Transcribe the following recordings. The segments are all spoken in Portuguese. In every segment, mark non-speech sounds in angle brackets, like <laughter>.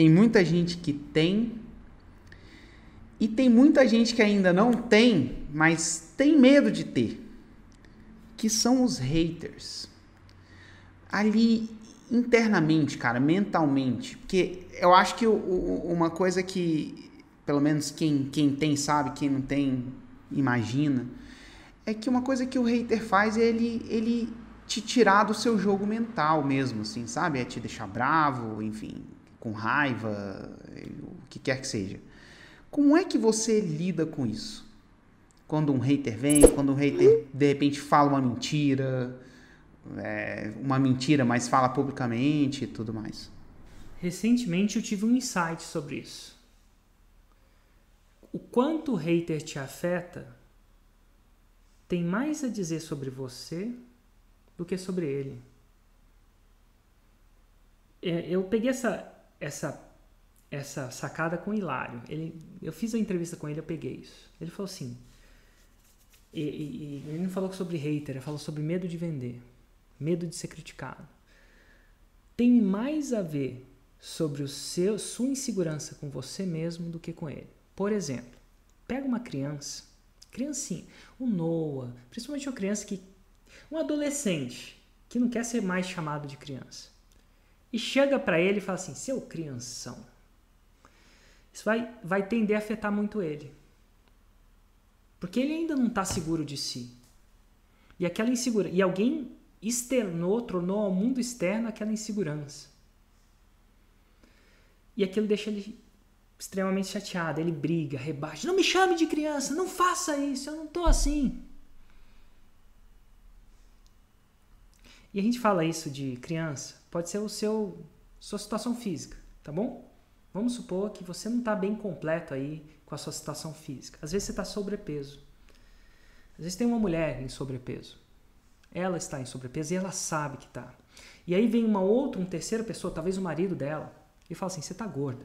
tem muita gente que tem e tem muita gente que ainda não tem, mas tem medo de ter, que são os haters. Ali internamente, cara, mentalmente, porque eu acho que o, o, uma coisa que, pelo menos quem, quem tem sabe, quem não tem imagina, é que uma coisa que o hater faz é ele, ele te tirar do seu jogo mental mesmo, assim, sabe? É te deixar bravo, enfim, com raiva, o que quer que seja. Como é que você lida com isso? Quando um hater vem, quando um hater de repente fala uma mentira, é, uma mentira, mas fala publicamente e tudo mais. Recentemente eu tive um insight sobre isso. O quanto o hater te afeta tem mais a dizer sobre você do que sobre ele. É, eu peguei essa, essa essa sacada com o Hilário. Ele, eu fiz a entrevista com ele, eu peguei isso. Ele falou assim. E, e, ele não falou sobre hater, ele falou sobre medo de vender, medo de ser criticado. Tem mais a ver sobre o seu, sua insegurança com você mesmo do que com ele. Por exemplo, pega uma criança, criancinha, um Noah, principalmente uma criança que. um adolescente que não quer ser mais chamado de criança. E chega para ele e fala assim: seu crianção, isso vai, vai tender a afetar muito ele. Porque ele ainda não está seguro de si. E aquela insegurança. E alguém externou, tornou ao mundo externo aquela insegurança. E aquilo deixa ele extremamente chateado. Ele briga, rebaixa. Não me chame de criança, não faça isso, eu não estou assim. E a gente fala isso de criança, pode ser o seu sua situação física, tá bom? Vamos supor que você não está bem completo aí com a sua situação física. Às vezes você está sobrepeso. Às vezes tem uma mulher em sobrepeso. Ela está em sobrepeso e ela sabe que está. E aí vem uma outra, uma terceira pessoa, talvez o marido dela, e fala assim: você está gorda.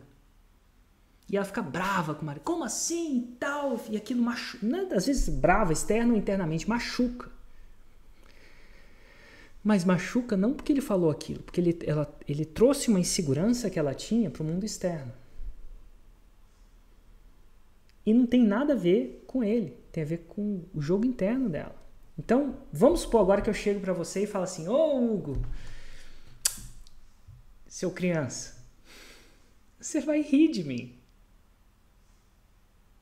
E ela fica brava com o marido. Como assim? E tal. E aquilo machuca. Às vezes brava, externa ou internamente, machuca. Mas machuca não porque ele falou aquilo, porque ele, ela, ele trouxe uma insegurança que ela tinha para o mundo externo. E não tem nada a ver com ele, tem a ver com o jogo interno dela. Então, vamos supor agora que eu chego para você e falo assim: Ô oh, Hugo, seu criança, você vai rir de mim.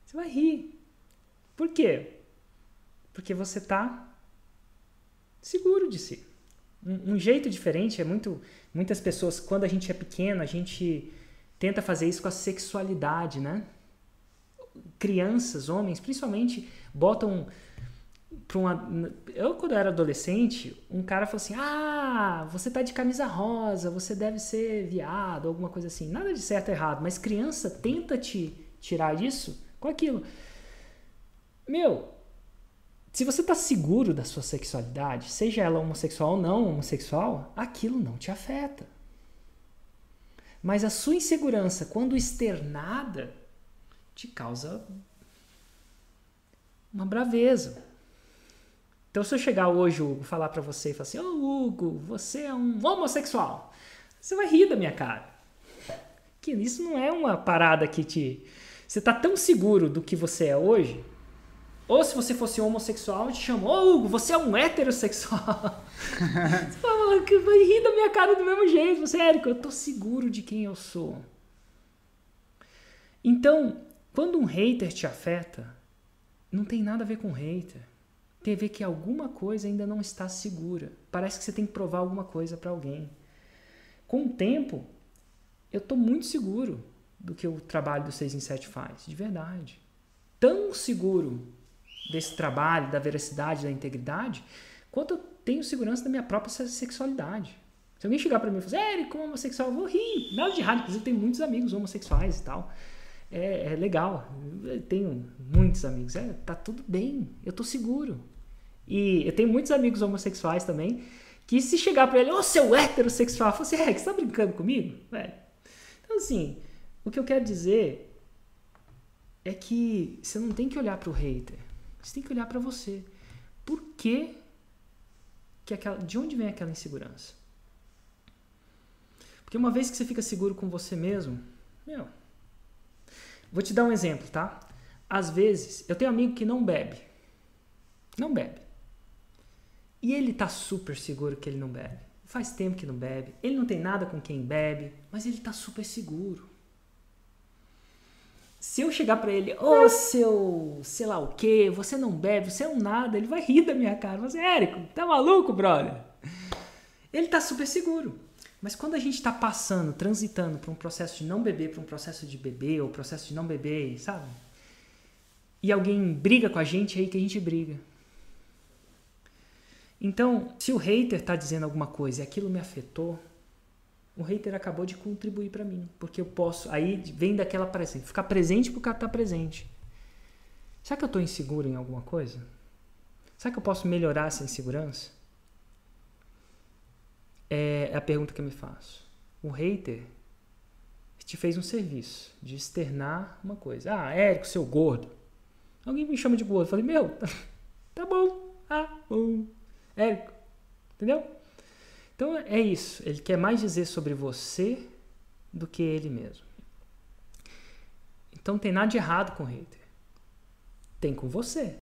Você vai rir. Por quê? Porque você está seguro de si um, um, jeito diferente é muito muitas pessoas quando a gente é pequeno a gente tenta fazer isso com a sexualidade né? Crianças homens principalmente botam para uma eu quando eu era adolescente um cara falou assim ah você tá de camisa rosa você deve ser viado alguma coisa assim. Nada de certo ou errado mas criança tenta te tirar isso com aquilo. Meu se você está seguro da sua sexualidade, seja ela homossexual ou não homossexual, aquilo não te afeta. Mas a sua insegurança, quando externada, te causa uma braveza. Então, se eu chegar hoje, Hugo, falar para você e falar assim: Ô oh, Hugo, você é um homossexual, você vai rir da minha cara. Que isso não é uma parada que te. Você está tão seguro do que você é hoje ou se você fosse homossexual, te chamou, Hugo, você é um heterossexual. <laughs> você fala, vai rir da minha cara do mesmo jeito. Você, Érico, eu tô seguro de quem eu sou. Então, quando um hater te afeta, não tem nada a ver com hater. Tem a ver que alguma coisa ainda não está segura. Parece que você tem que provar alguma coisa para alguém. Com o tempo, eu tô muito seguro do que o trabalho do 6 em 7 faz, de verdade. Tão seguro desse trabalho, da veracidade, da integridade, quanto eu tenho segurança da minha própria sexualidade. Se alguém chegar para mim e falar, Érico, como homossexual, eu vou rir. Nada de errado, inclusive tenho muitos amigos homossexuais e tal. É, é legal. Eu tenho muitos amigos. É, tá tudo bem. Eu tô seguro. E eu tenho muitos amigos homossexuais também que se chegar para ele, ô oh, seu heterossexual, eu falo assim, é, você tá brincando comigo? É. Então assim, o que eu quero dizer é que você não tem que olhar para o hater. Você tem que olhar para você. Por que, que aquela, de onde vem aquela insegurança? Porque uma vez que você fica seguro com você mesmo, Meu. Vou te dar um exemplo, tá? Às vezes, eu tenho um amigo que não bebe. Não bebe. E ele tá super seguro que ele não bebe. Faz tempo que não bebe. Ele não tem nada com quem bebe, mas ele tá super seguro. Se eu chegar para ele, ô oh, seu, sei lá o que, você não bebe, você é um nada, ele vai rir da minha cara. Você, Érico, tá maluco, brother? Ele tá super seguro. Mas quando a gente está passando, transitando para um processo de não beber, para um processo de beber, ou processo de não beber, sabe? E alguém briga com a gente, é aí que a gente briga. Então, se o hater está dizendo alguma coisa e aquilo me afetou, o hater acabou de contribuir para mim, porque eu posso, aí vem daquela presença, ficar presente porque cara tá presente. Será que eu estou inseguro em alguma coisa? Será que eu posso melhorar essa insegurança? É, é a pergunta que eu me faço. O hater te fez um serviço de externar uma coisa. Ah, Érico, seu gordo. Alguém me chama de gordo. Eu falei, meu, <laughs> tá bom. Ah, bom. Érico. Entendeu? Então é isso. Ele quer mais dizer sobre você do que ele mesmo. Então tem nada de errado com o hater. Tem com você.